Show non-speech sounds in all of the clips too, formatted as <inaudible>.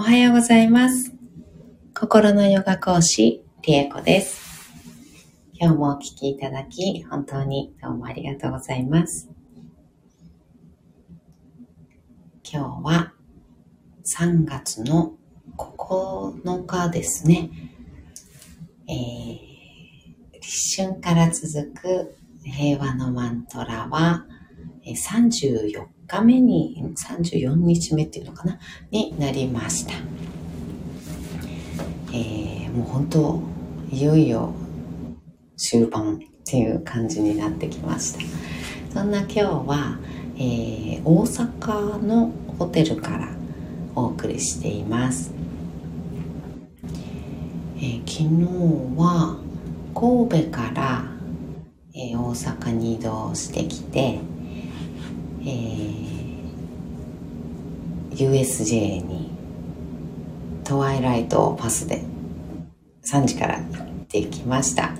おはようございます。心のヨガ講師、リエコです。今日もお聞きいただき、本当にどうもありがとうございます。今日は3月の9日ですね。えー、立春から続く平和のマントラは、34日目に、34日目っていうのかな？になりました。えーもう本当、いよいよ終盤っていう感じになってきました。そんな今日は、えー大阪のホテルからお送りしています。えー昨日は神戸から、えー大阪に移動してきて、えー USJ にトワイライトパスで3時から行ってきました。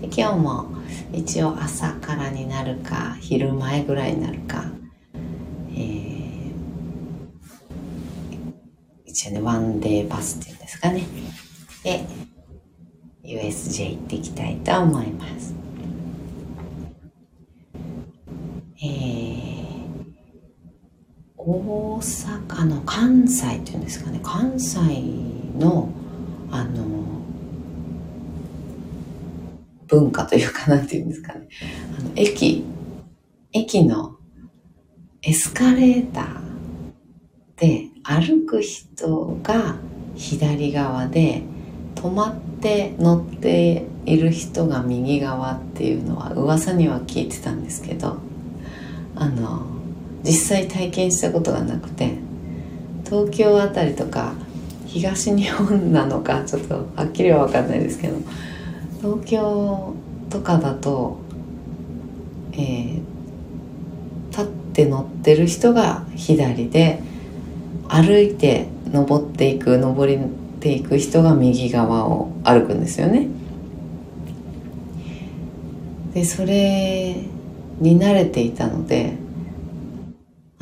で今日も一応朝からになるか昼前ぐらいになるか、えー一応ねワンデーパスっていうんですかね。で USJ 行っていきたいと思いますえー大阪の関西っていうんですかね。関西のあの文化というかなんていうんですかね。あの駅駅のエスカレーターで歩く人が左側で止まって乗っている人が右側っていうのは噂には聞いてたんですけどあの実際体験したことがなくて東京あたりとか東日本なのかちょっとはっきりは分かんないですけど東京とかだと、えー立って乗ってる人が左で歩いて登っていく登りていく人が右側を歩くんですよね。でそれに慣れていたので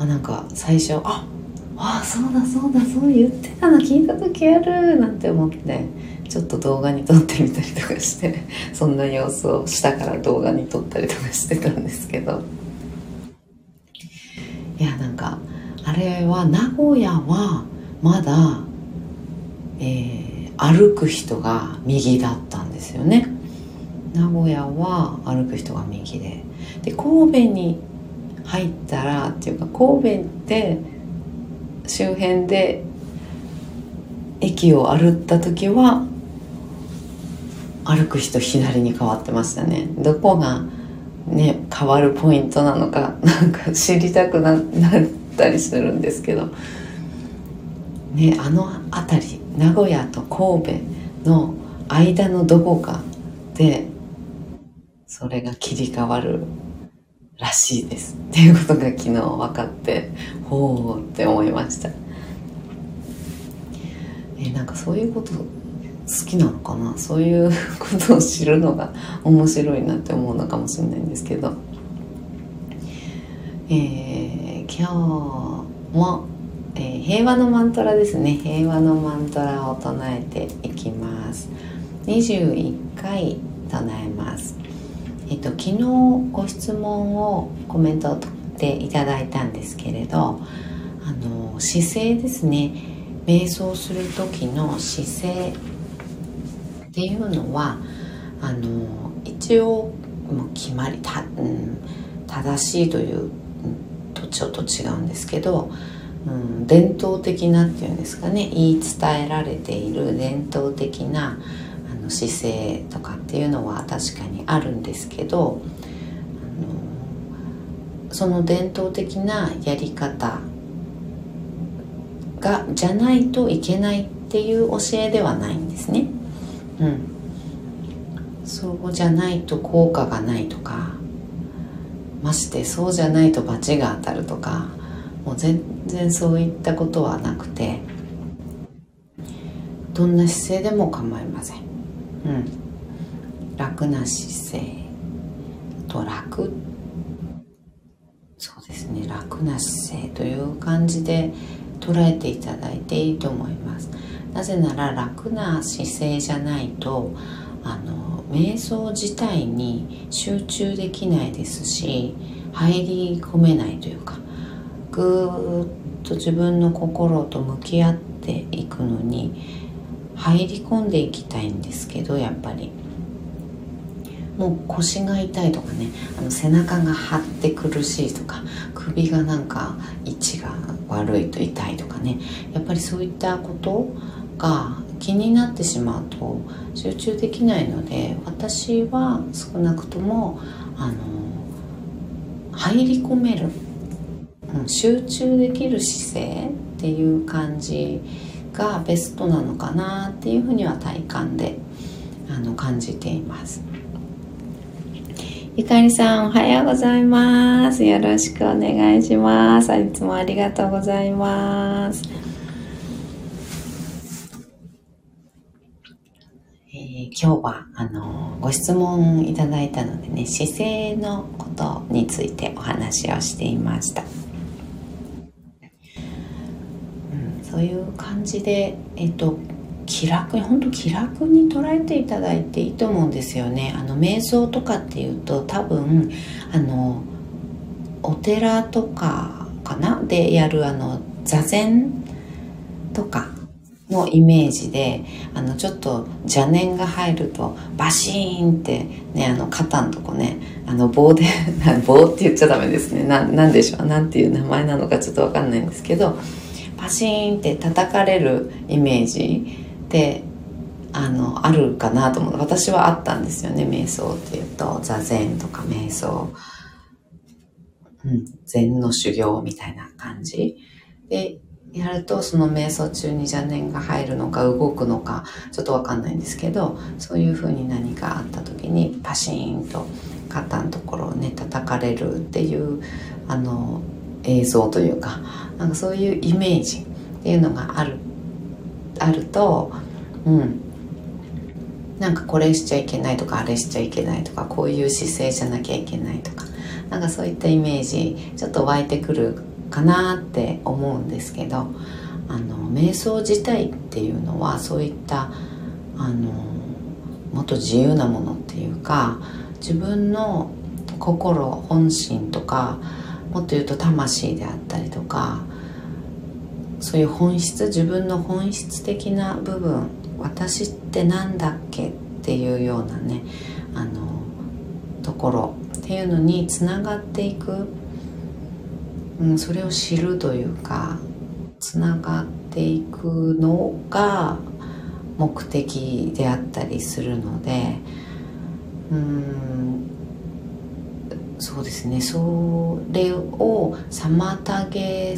あなんか最初ああそうだそうだそう言ってたな聞いた時あるなんて思ってちょっと動画に撮ってみたりとかして <laughs> そんな様子を下から動画に撮ったりとかしてたんですけど。いやなんかあれは名古屋はまだ、えー歩く人が右だったんですよね。名古屋は歩く人が右で。で神戸に入ったらっていうか神戸で周辺で駅を歩った時は歩く人左に変わってましたね。どこがね変わるポイントなのかなんか知りたくななったりするんですけど。ねあの辺り名古屋と神戸の間のどこかでそれが切り替わるらしいです。っていうことが昨日分かってほうって思いました。えなんかそういうこと好きなのかな？そういうことを知るのが面白いなって思うのかもしれないんですけど。えー今日も、えー平和のマントラですね。平和のマントラを唱えていきます。21回唱えます。えっと、昨日ご質問をコメントでいただいたんですけれどあの姿勢ですね。瞑想する時の姿勢っていうのはあの一応もう決まりた、うん、正しいというとちょっと違うんですけど、うん、伝統的なっていうんですかね。言い伝えられている伝統的なあの姿勢とかっていうのは確かにあるんですけどあのその伝統的なやり方がじゃないといけないっていう教えではないんですね。うん、そうじゃないと効果がないとかましてそうじゃないと罰が当たるとかもう全然そういったことはなくてどんな姿勢でも構いません。うん、楽な姿勢。と楽。そうですね。楽な姿勢という感じで捉えていただいていいと思います。なぜなら楽な姿勢じゃないとあの瞑想自体に集中できないですし入り込めないというかぐーっと自分の心と向き合っていくのに入り込んでいきたいんですけどやっぱり。もう腰が痛いとかねあの背中が張って苦しいとか首がなんか位置が悪いと痛いとかねやっぱりそういったことが気になってしまうと集中できないので私は少なくともあの入り込める、うん、集中できる姿勢っていう感じがベストなのかなっていうふうには体感であの感じています。ゆかりさん、おはようございます。よろしくお願いします。いつもありがとうございます。えー、今日は、あの、ご質問いただいたのでね、姿勢のことについてお話をしていました。うん、そういう感じで、えっと、気楽に本当気楽に捉えていただいていいと思うんですよね。あの瞑想とかっていうと多分あのお寺とかかな？でやるあの座禅とかのイメージであのちょっと邪念が入るとバシーンってねあの肩のとこねあの棒で <laughs> 棒って言っちゃダメですね。ななんでしょう？なんていう名前なのかちょっとわかんないんですけどシーンって叩かれるイメージってあのあるかなと思う。私はあったんですよね瞑想っていうと。座禅とか瞑想、うん、禅の修行みたいな感じ。でやるとその瞑想中に邪念が入るのか動くのかちょっとわかんないんですけどそういうふうに何かあった時にパシーンと肩のところをね叩かれるっていうあの映像というかなんかそういうイメージっていうのがあるあるとうん。なんかこれしちゃいけないとかあれしちゃいけないとかこういう姿勢じゃなきゃいけないとかなんかそういったイメージちょっと湧いてくるかなって思うんですけどあの瞑想自体っていうのはそういったあのもっと自由なものっていうか自分の心本心とかもっと言うと魂であったりとかそういう本質自分の本質的な部分私って何だっけっていうようなねあのところっていうのにつながっていく、うん、それを知るというかつながっていくのが目的であったりするのでうんそうですね。それを妨げ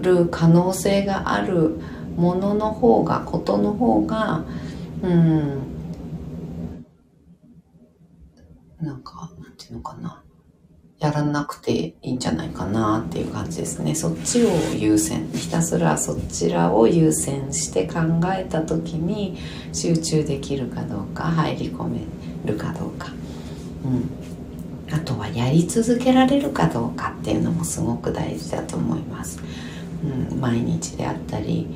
る可能性があるものの方がことの方がうんなんかなんていうのかな。やらなくていいんじゃないかなっていう感じですね。そっちを優先ひたすらそちらを優先して考えた時に集中できるかどうか入り込めるかどうか、うん、あとはやり続けられるかどうかっていうのもすごく大事だと思います。うん、毎日であったり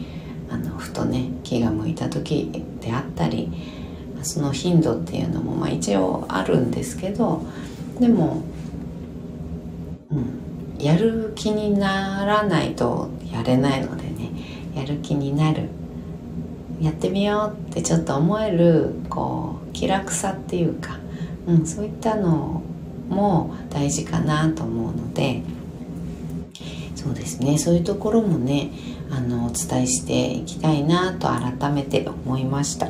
あのふとね気が向いた時であったりその頻度っていうのも、まあ、一応あるんですけどでも、うん、やる気にならないとやれないのでねやる気になるやってみようってちょっと思えるこう気楽さっていうか、うん、そういったのも大事かなと思うので。そうですね。そういうところもねあのお伝えしていきたいなと改めて思いました。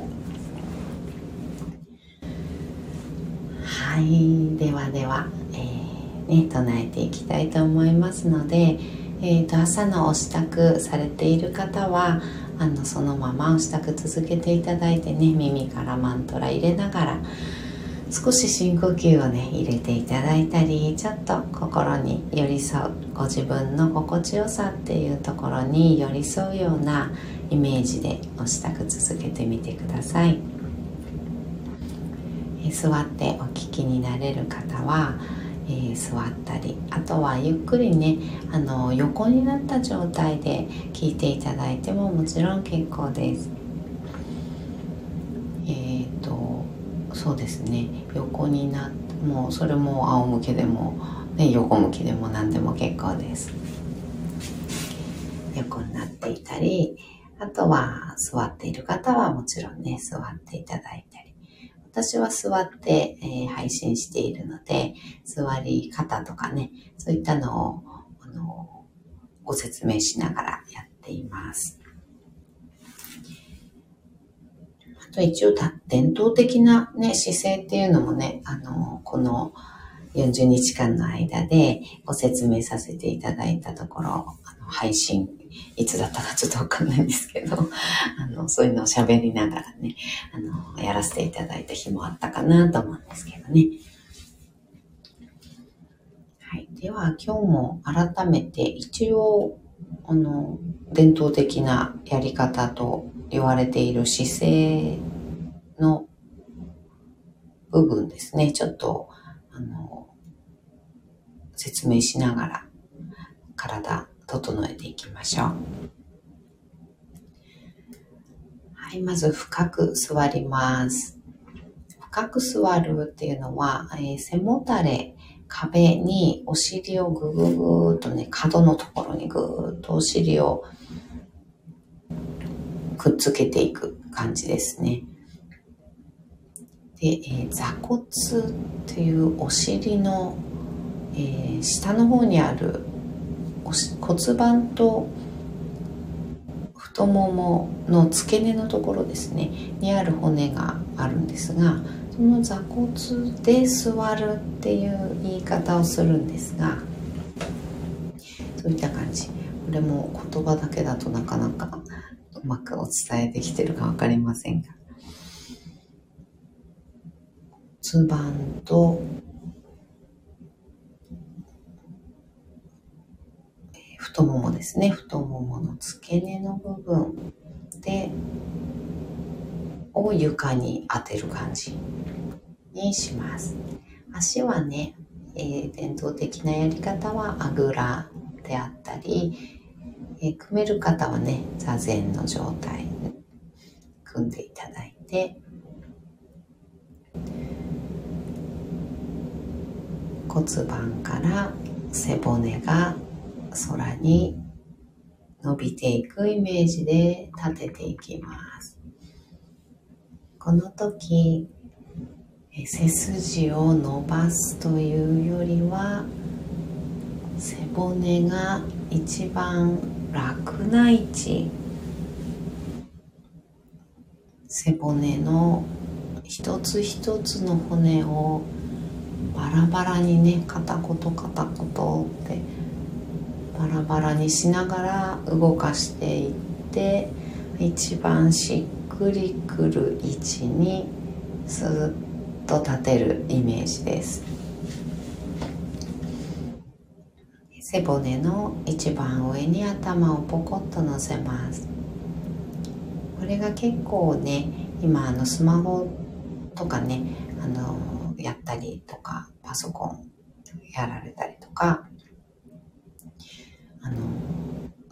はい。ではでは、えー、ね、唱えていきたいと思いますので、えーと、朝のお支度されている方はあのそのままお支度続けていただいてね耳からマントラ入れながら少し深呼吸をね入れていただいたりちょっと心に寄り添うご自分の心地よさっていうところに寄り添うようなイメージでお支度続けてみてください座ってお聞きになれる方は、えー、座ったりあとはゆっくりねあの横になった状態で聞いていただいてももちろん結構です。そうですね横になもうそれも仰向けでも、ね、横向きでも何でも結構です。横になっていたりあとは座っている方はもちろんね座っていただいたり私は座って、えー、配信しているので、座り方とかね、そういったのを、あの、ご説明しながらやっています。あと一応、伝統的なね、姿勢っていうのもね、あの、この40日間の間でご説明させていただいたところ、あの配信いつだったかちょっとわかんないんですけど、<laughs> あの、そういうのを喋りながらね、あの、やらせていただいた日もあったかなと思うんですけどね。はい。では、今日も改めて一応、あの、伝統的なやり方と言われている姿勢の部分ですね。ちょっと、あの、説明しながら体整えていきましょう。はい、まず深く座ります。深く座るっていうのは、えー、背もたれ、壁にお尻をぐぐぐーっとね、角のところにぐーっとお尻をくっつけていく感じですね。で、えー、座骨っていうお尻の、えー、下の方にある骨盤と太ももの付け根のところですねにある骨があるんですがその座骨で座るっていう言い方をするんですがそういった感じこれも言葉だけだとなかなかうまくお伝えできてるか分かりませんが。骨盤と太ももですね。太ももの付け根の部分でを床に当てる感じにします。足はね、えー、伝統的なやり方はあぐらであったり、えー、組める方はね座禅の状態組んでいただいて骨盤から背骨が空に伸びていくイメージで立てていきます。この時、背筋を伸ばすというよりは背骨が一番楽な位置。背骨の一つ一つの骨をバラバラにね片言片言ってバラバラにしながら動かしていって一番しっくりくる位置にスーッと立てるイメージです。背骨の一番上に頭をポコッと乗せます。これが結構ね今あのスマホとかねあのやったりとかパソコンやられたりとかあの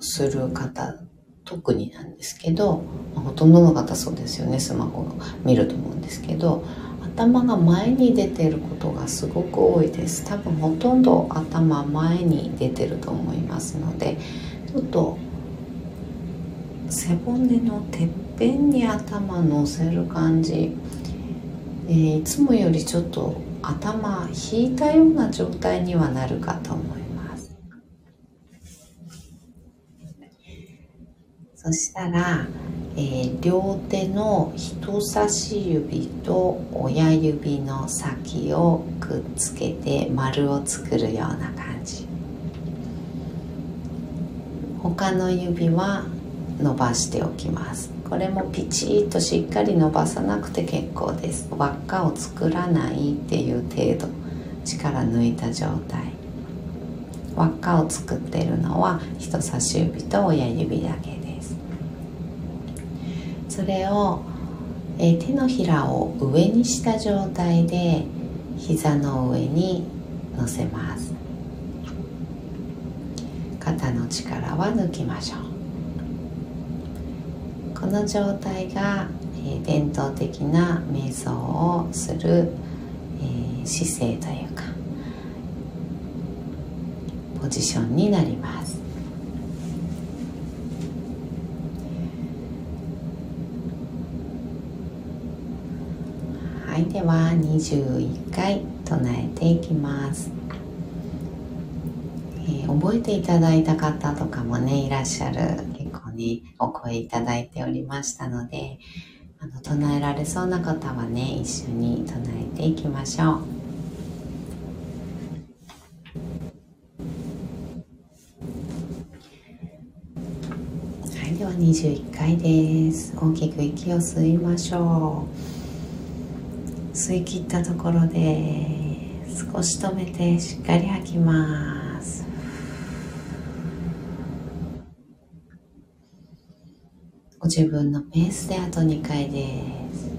する方特になんですけど、ほとんどの方そうですよねスマホ見ると思うんですけど頭が前に出てることがすごく多いです。多分ほとんど頭前に出てると思いますのでちょっと背骨のてっぺんに頭乗せる感じ、えー、いつもよりちょっと頭引いたような状態にはなるかと思います。そしたら、えー、両手の人差し指と親指の先をくっつけて丸を作るような感じ。他の指は伸ばしておきます。これもピチッとしっかり伸ばさなくて結構です。輪っかを作らないっていう程度。力抜いた状態。輪っかを作ってるのは人差し指と親指だけ。それを、えー、手のひらを上にした状態で膝の上に乗せます。肩の力は抜きましょう。この状態が、えー、伝統的な瞑想をする、えー、姿勢というかポジションになります。いでは21回唱えていきますえー、覚えていただいた方とかもね、いらっしゃる、結構ね、お声いただいておりましたので、あの、唱えられそうな方はね、一緒に唱えていきましょう。はい、では21回です。大きく息を吸いましょう。吸い切ったところで少し止めてしっかり吐きます。ご自分のペースであと2回です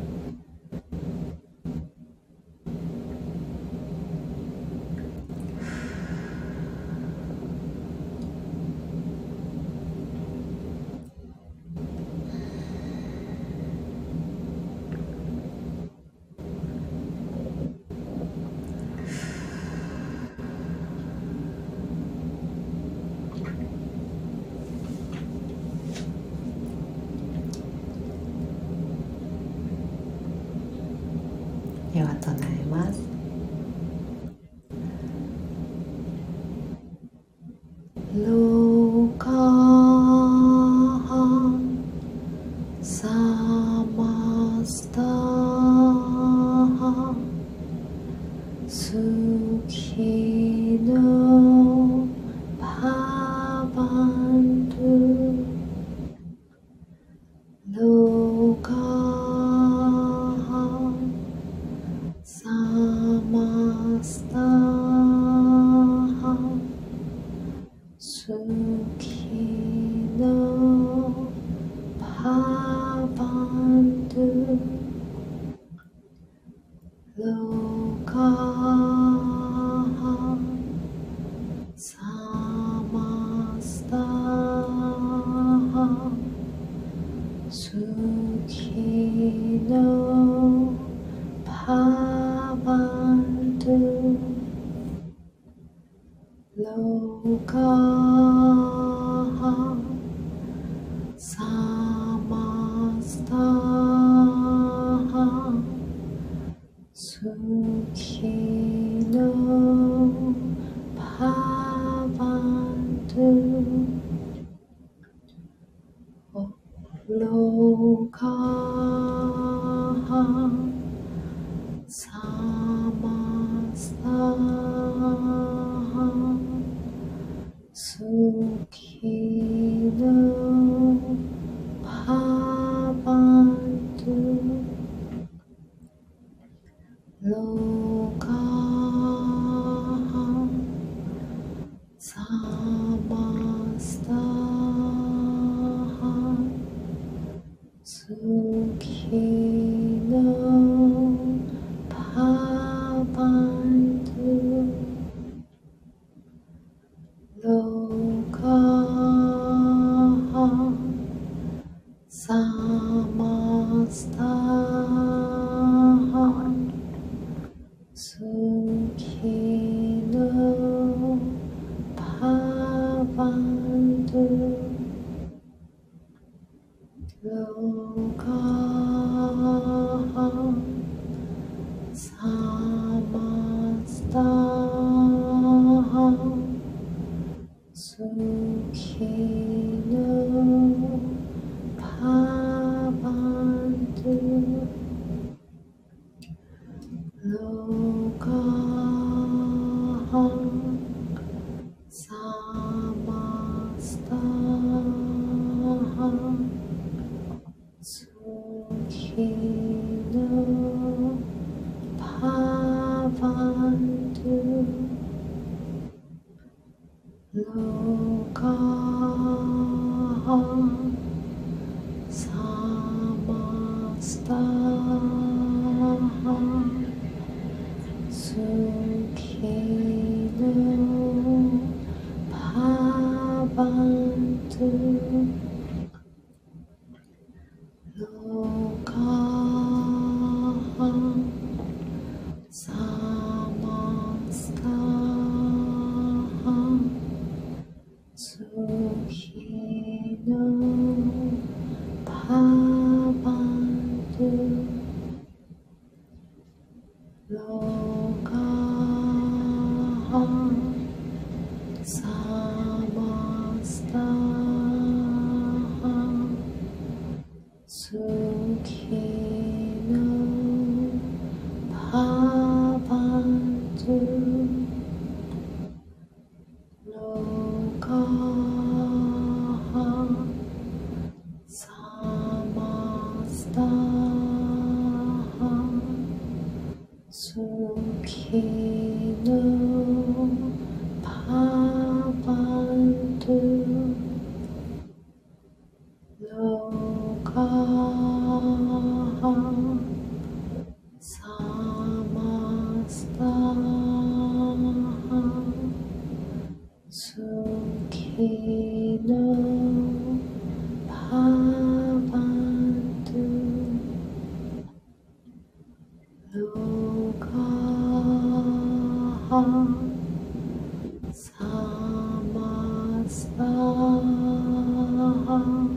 Local. Oh.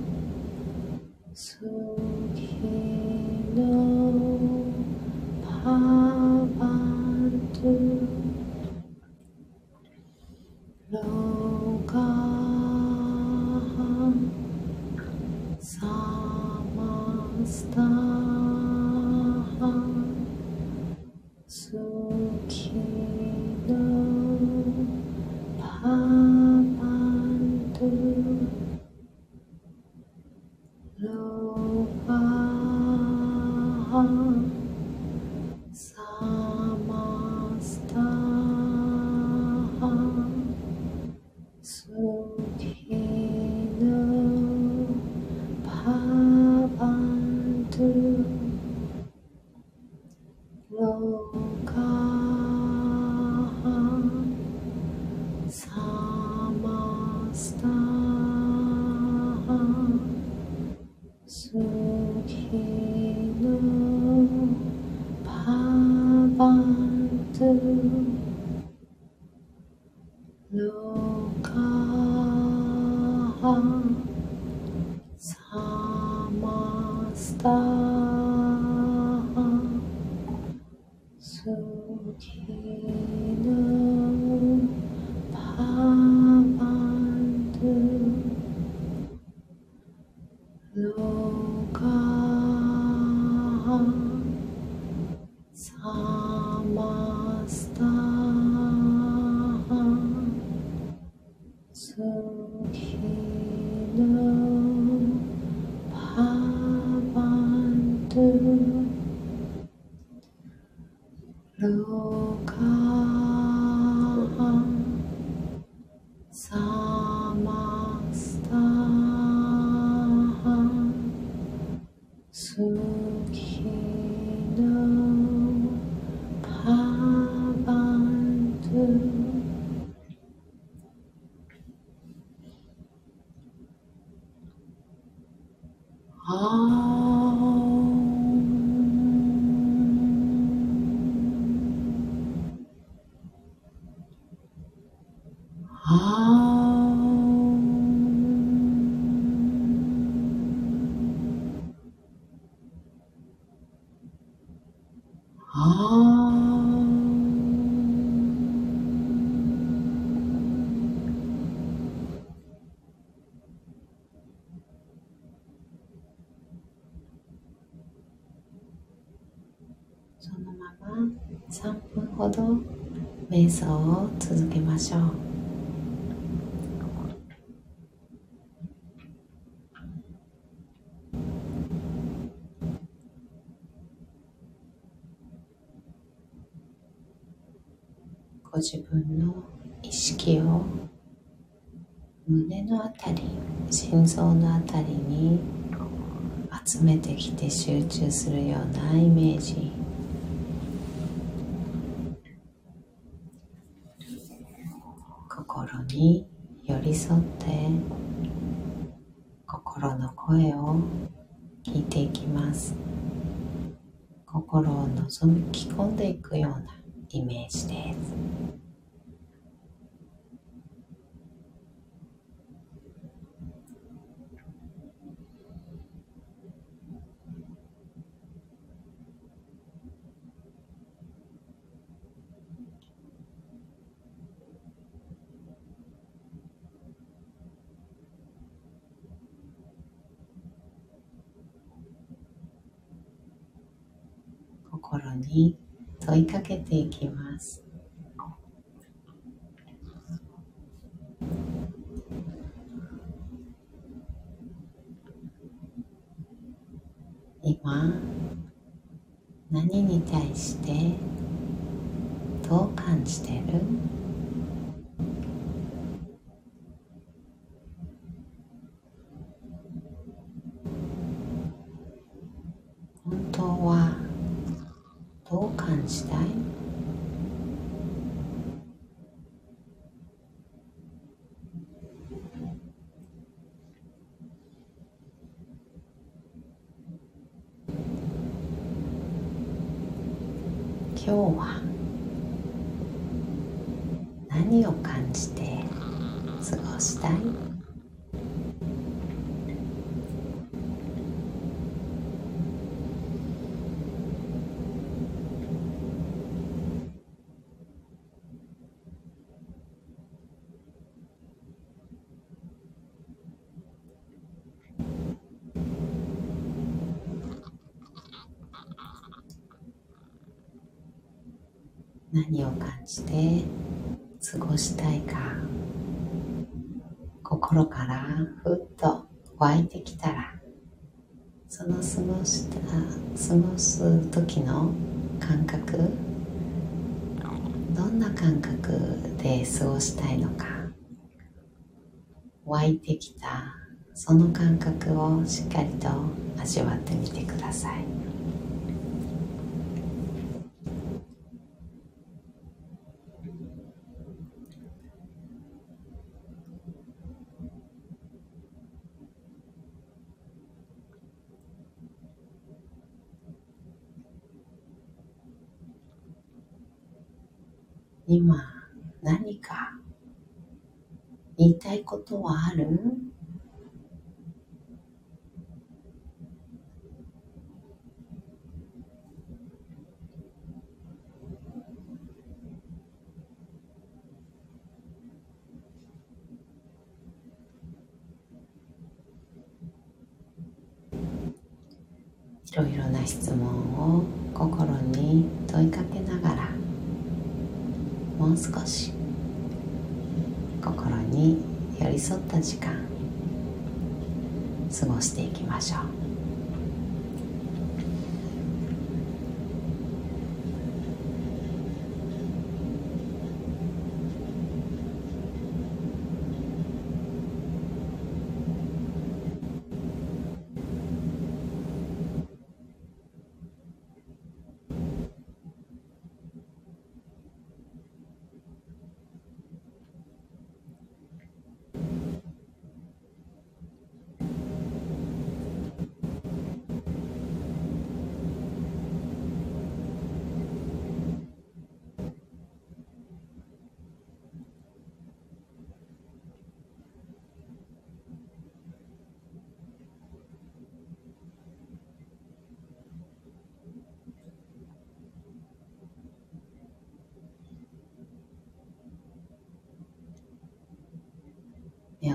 yoga 瞑想を続けましょう。ご自分の意識を胸のあたり心臓のあたりに集めてきて集中するようなイメージ。いくようなイメージです。心にいかけていきます今何に対してどう感じてる本当はどう感じたい今日は何を感じて過ごしたい何を感じて過ごしたいか。心からふっと湧いてきたらその過ごした過ごす時の感覚どんな感覚で過ごしたいのか湧いてきたその感覚をしっかりと味わってみてください今何か言いたいことはあるいろいろな質問を心に問いかけながらもう少し心に寄り添った時間過ごしていきましょう。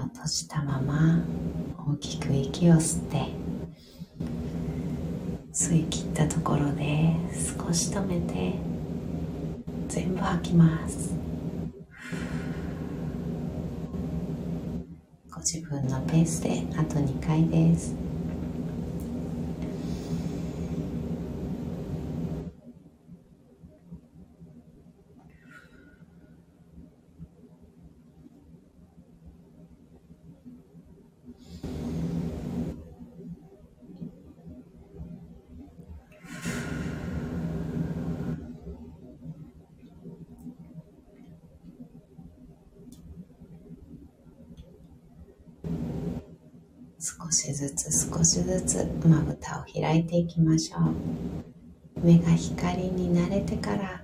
を閉じたまま大きく息を吸って吸い切ったところで少し止めて全部吐きます。ご自分のペースであと2回です少しずつずつまぶたを開いていきましょう。目が光に慣れてから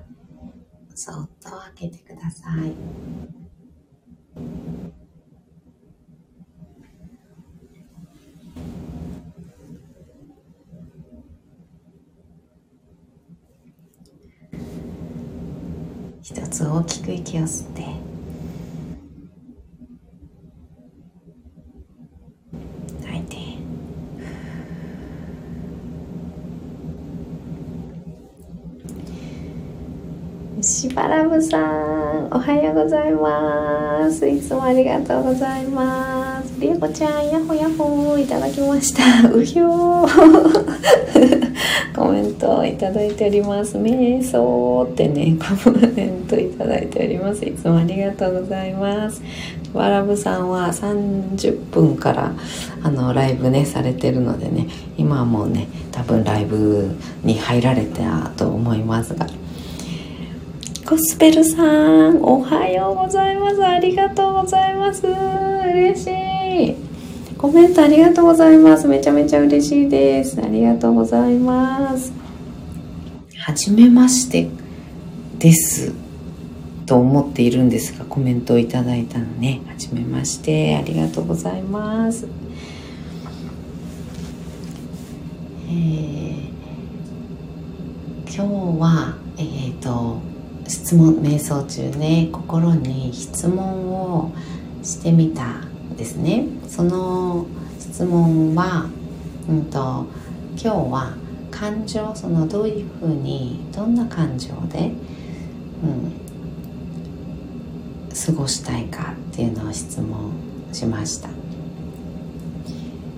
そっと開けてください。一つ大きく息を吸ってしばらぶさんおはようございます。いつもありがとうございます。りえこちゃんやほやほいただきました。<laughs> うひょー。<laughs> コメントいただいております。瞑想ってね <laughs> コメントいただいております。いつもありがとうございます。わらぶさんは30分からあのライブねされてるのでね今はもうね多分ライブに入られたと思いますが。ゴスペルさんおはようございます。ありがとうございます。嬉しい。コメントありがとうございます。めちゃめちゃ嬉しいです。ありがとうございます。はじめましてですと思っているんですがコメントをいただいたのね。はじめましてありがとうございます。えー、今日はえっ、ー、と質問瞑想中ね心に質問をしてみたですね。その質問は、うんと、今日は感情そのどういうふうにどんな感情で、うん、過ごしたいかっていうのを質問しました。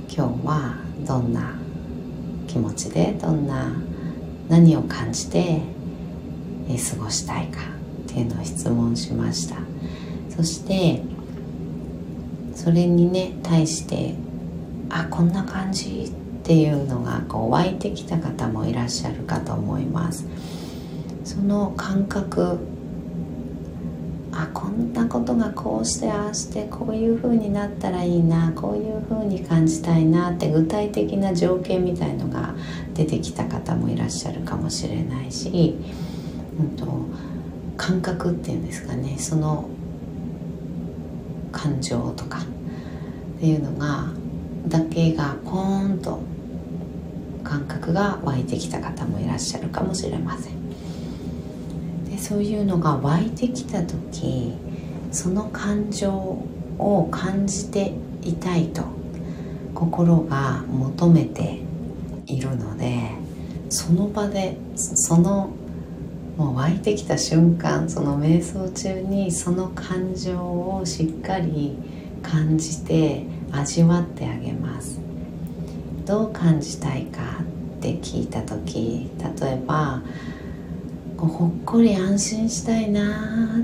今日はどんな気持ちでどんな何を感じて過ごしたいかっていうのを質問しました。そしてそれにね対してあこんな感じっていうのがこう湧いてきた方もいらっしゃるかと思います。その感覚あこんなことがこうしてああしてこういう風になったらいいなこういう風に感じたいなって具体的な条件みたいのが出てきた方もいらっしゃるかもしれないしうん。と、感覚っていうんですかね。その感情とかっていうのがだけがポーンと感覚が湧いてきた方もいらっしゃるかもしれません。でそういうのが湧いてきた時その感情を感じていたいと心が求めているのでその場でそのもう湧いてきた瞬間その瞑想中にその感情をしっかり感じて味わってあげます。どう感じたいかって聞いた時例えばこうほっこり安心したいな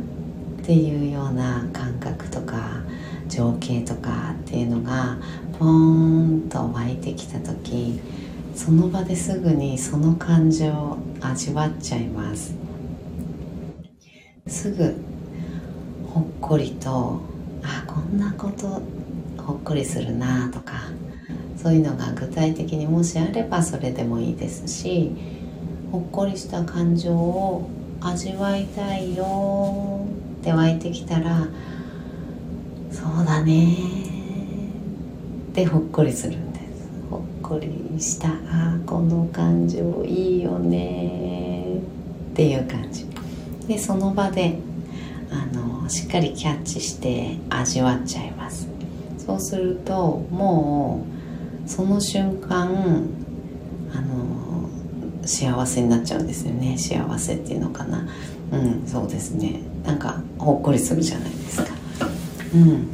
っていうような感覚とか情景とかっていうのがポーンと湧いてきた時その場ですぐにその感情を味わっちゃいます。すぐほっこりとあこんなことほっこりするなとかそういうのが具体的にもしあればそれでもいいですしほっこりした感情を味わいたいよって湧いてきたらそうだねってほっこりするんです。ほっこりしたあこの感情いいよねっていう感じ。でその場であのしっかりキャッチして味わっちゃいます。そうするともうその瞬間あの幸せになっちゃうんですよね。幸せっていうのかな。うんそうですね。なんかほっこりするじゃないですか。うん。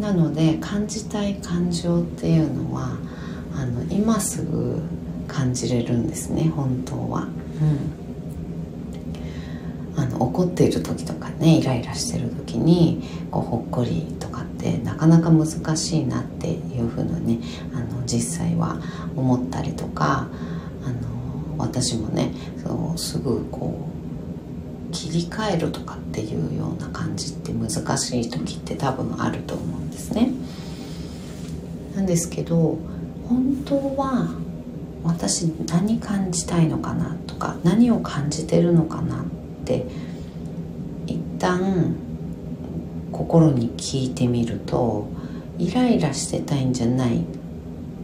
なので感じたい感情っていうのはあの今すぐ感じれるんですね本当は。うん。あの怒っている時とかねイライラしてる時にこうほっこりとかってなかなか難しいなっていうふうにねあの実際は思ったりとかあの私もねそうすぐこう切り替えるとかっていうような感じって難しい時って多分あると思うんですね。なんですけど本当は私何感じたいのかなとか何を感じてるのかなって。一旦心に聞いてみるとイライラしてたいんじゃない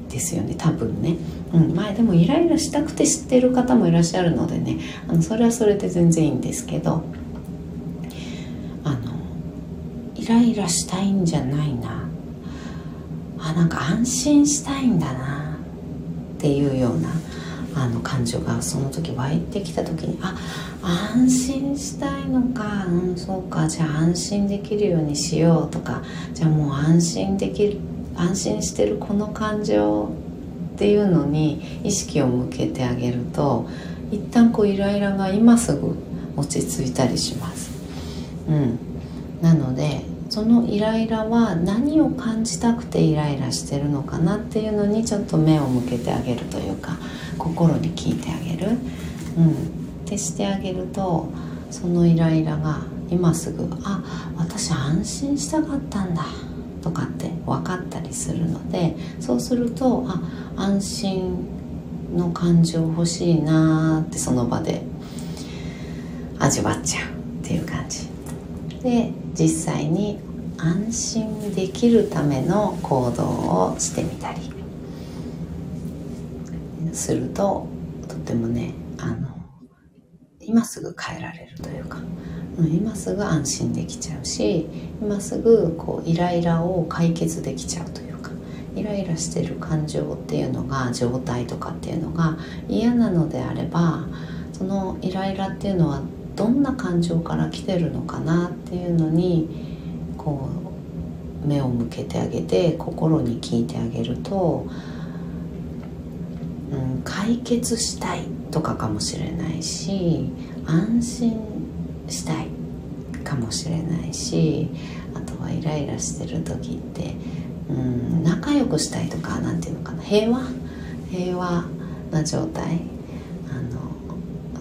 ですよね多分ね、うん、まあでもイライラしたくて知ってる方もいらっしゃるのでね。あのそれはそれで全然いいんですけど。あのイライラしたいんじゃないな。あなんか安心したいんだな。っていうようなあの感情がその時湧いてきた時にあ安心したいのかうんそうかじゃあ安心できるようにしようとかじゃあもう安心できる安心してるこの感情っていうのに意識を向けてあげると一旦こうイライラが今すぐ落ち着いたりします。うん、なのでそのイライラは何を感じたくてイライラしてるのかなっていうのにちょっと目を向けてあげるというか心に聞いてあげる、うん、ってしてあげるとそのイライラが今すぐ「あ私安心したかったんだ」とかって分かったりするのでそうするとあ安心の感情欲しいなってその場で味わっちゃうっていう感じ。で実際に安心できるための行動をしてみたり。するととてもねあの今すぐ変えられるというか今すぐ安心できちゃうし今すぐこうイライラを解決できちゃうというかイライラしてる感情っていうのが状態とかっていうのが嫌なのであればそのイライラっていうのはどんな感情から来てるのかなっていうのにこう目を向けてあげて心に聞いてあげると、うん、解決したいとかかもしれないし安心したいかもしれないしあとはイライラしてる時って、うん、仲良くしたいとか何て言うのかな。平和？平和な状態。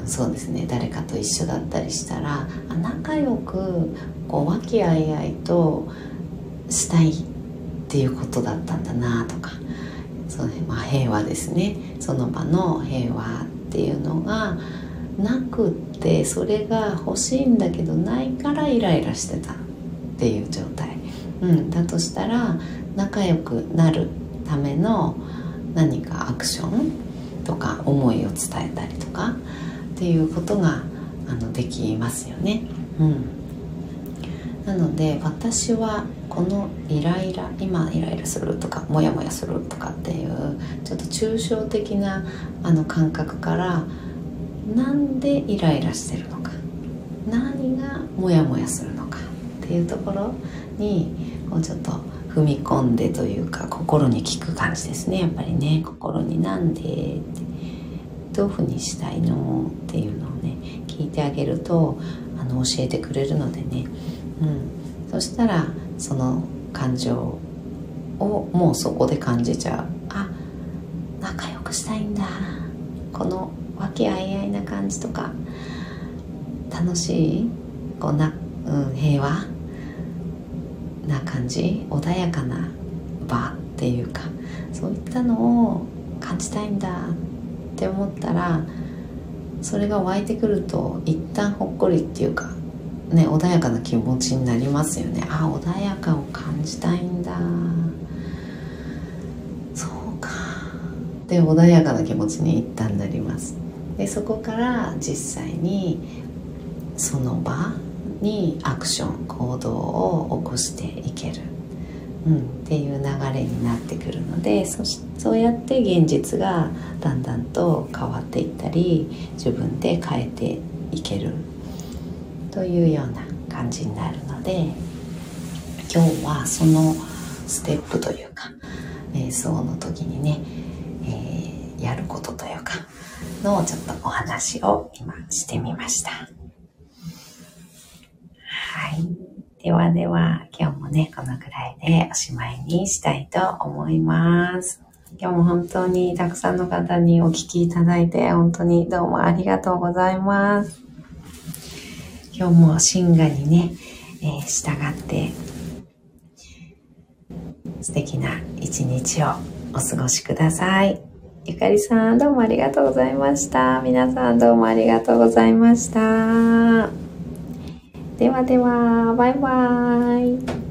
そうですね。誰かと一緒だったりしたら仲良くこう和気あいあいとしたいっていうことだったんだなとか。そう、ね。まあ、平和ですね。その場の平和っていうのがなくってそれが欲しいんだけどないからイライラしてたっていう状態、うん、だとしたら仲良くなるための何かアクションとか思いを伝えたりとかっていうことがあのできますよね。うん、なので私はこのイライラ今イライラするとかモヤモヤするとかっていうちょっと抽象的なあの感覚からなんでイライラしてるのか何がモヤモヤするのかっていうところにこうちょっと踏み込んでというか心に聞く感じですねやっぱりね。心になんでって。どういうふうにしたいのっていうのをね聞いてあげるとあの教えてくれるのでね、うん、そしたらその感情をもうそこで感じちゃう。あ仲良くしたいんだ。この和気あいあいな感じとか楽しいこうな、うん、平和な感じ穏やかな場っていうかそういったのを感じたいんだ。っって思ったらそれが湧いてくると一旦ほっこりっていうかね穏やかな気持ちになりますよね。あ穏やかを感じたいんだ。そうか。で穏やかな気持ちに一旦なります。でそこから実際にその場にアクション行動を起こしていける。うん、っていう流れになってくるのでそそうやって現実がだんだんと変わっていったり自分で変えていけるというような感じになるので今日はそのステップというか瞑想の時にね、えー、やることというかのちょっとお話を今してみました。はい。ではでは、今日もね、このくらいでおしまいにしたいと思います。今日も本当にたくさんの方にお聞きいただいて、本当にどうもありがとうございます。今日もシンガにね、えー、従って、素敵な一日をお過ごしください。ゆかりさん、どうもありがとうございました。皆さんどうもありがとうございました。ではでは、バイバイ。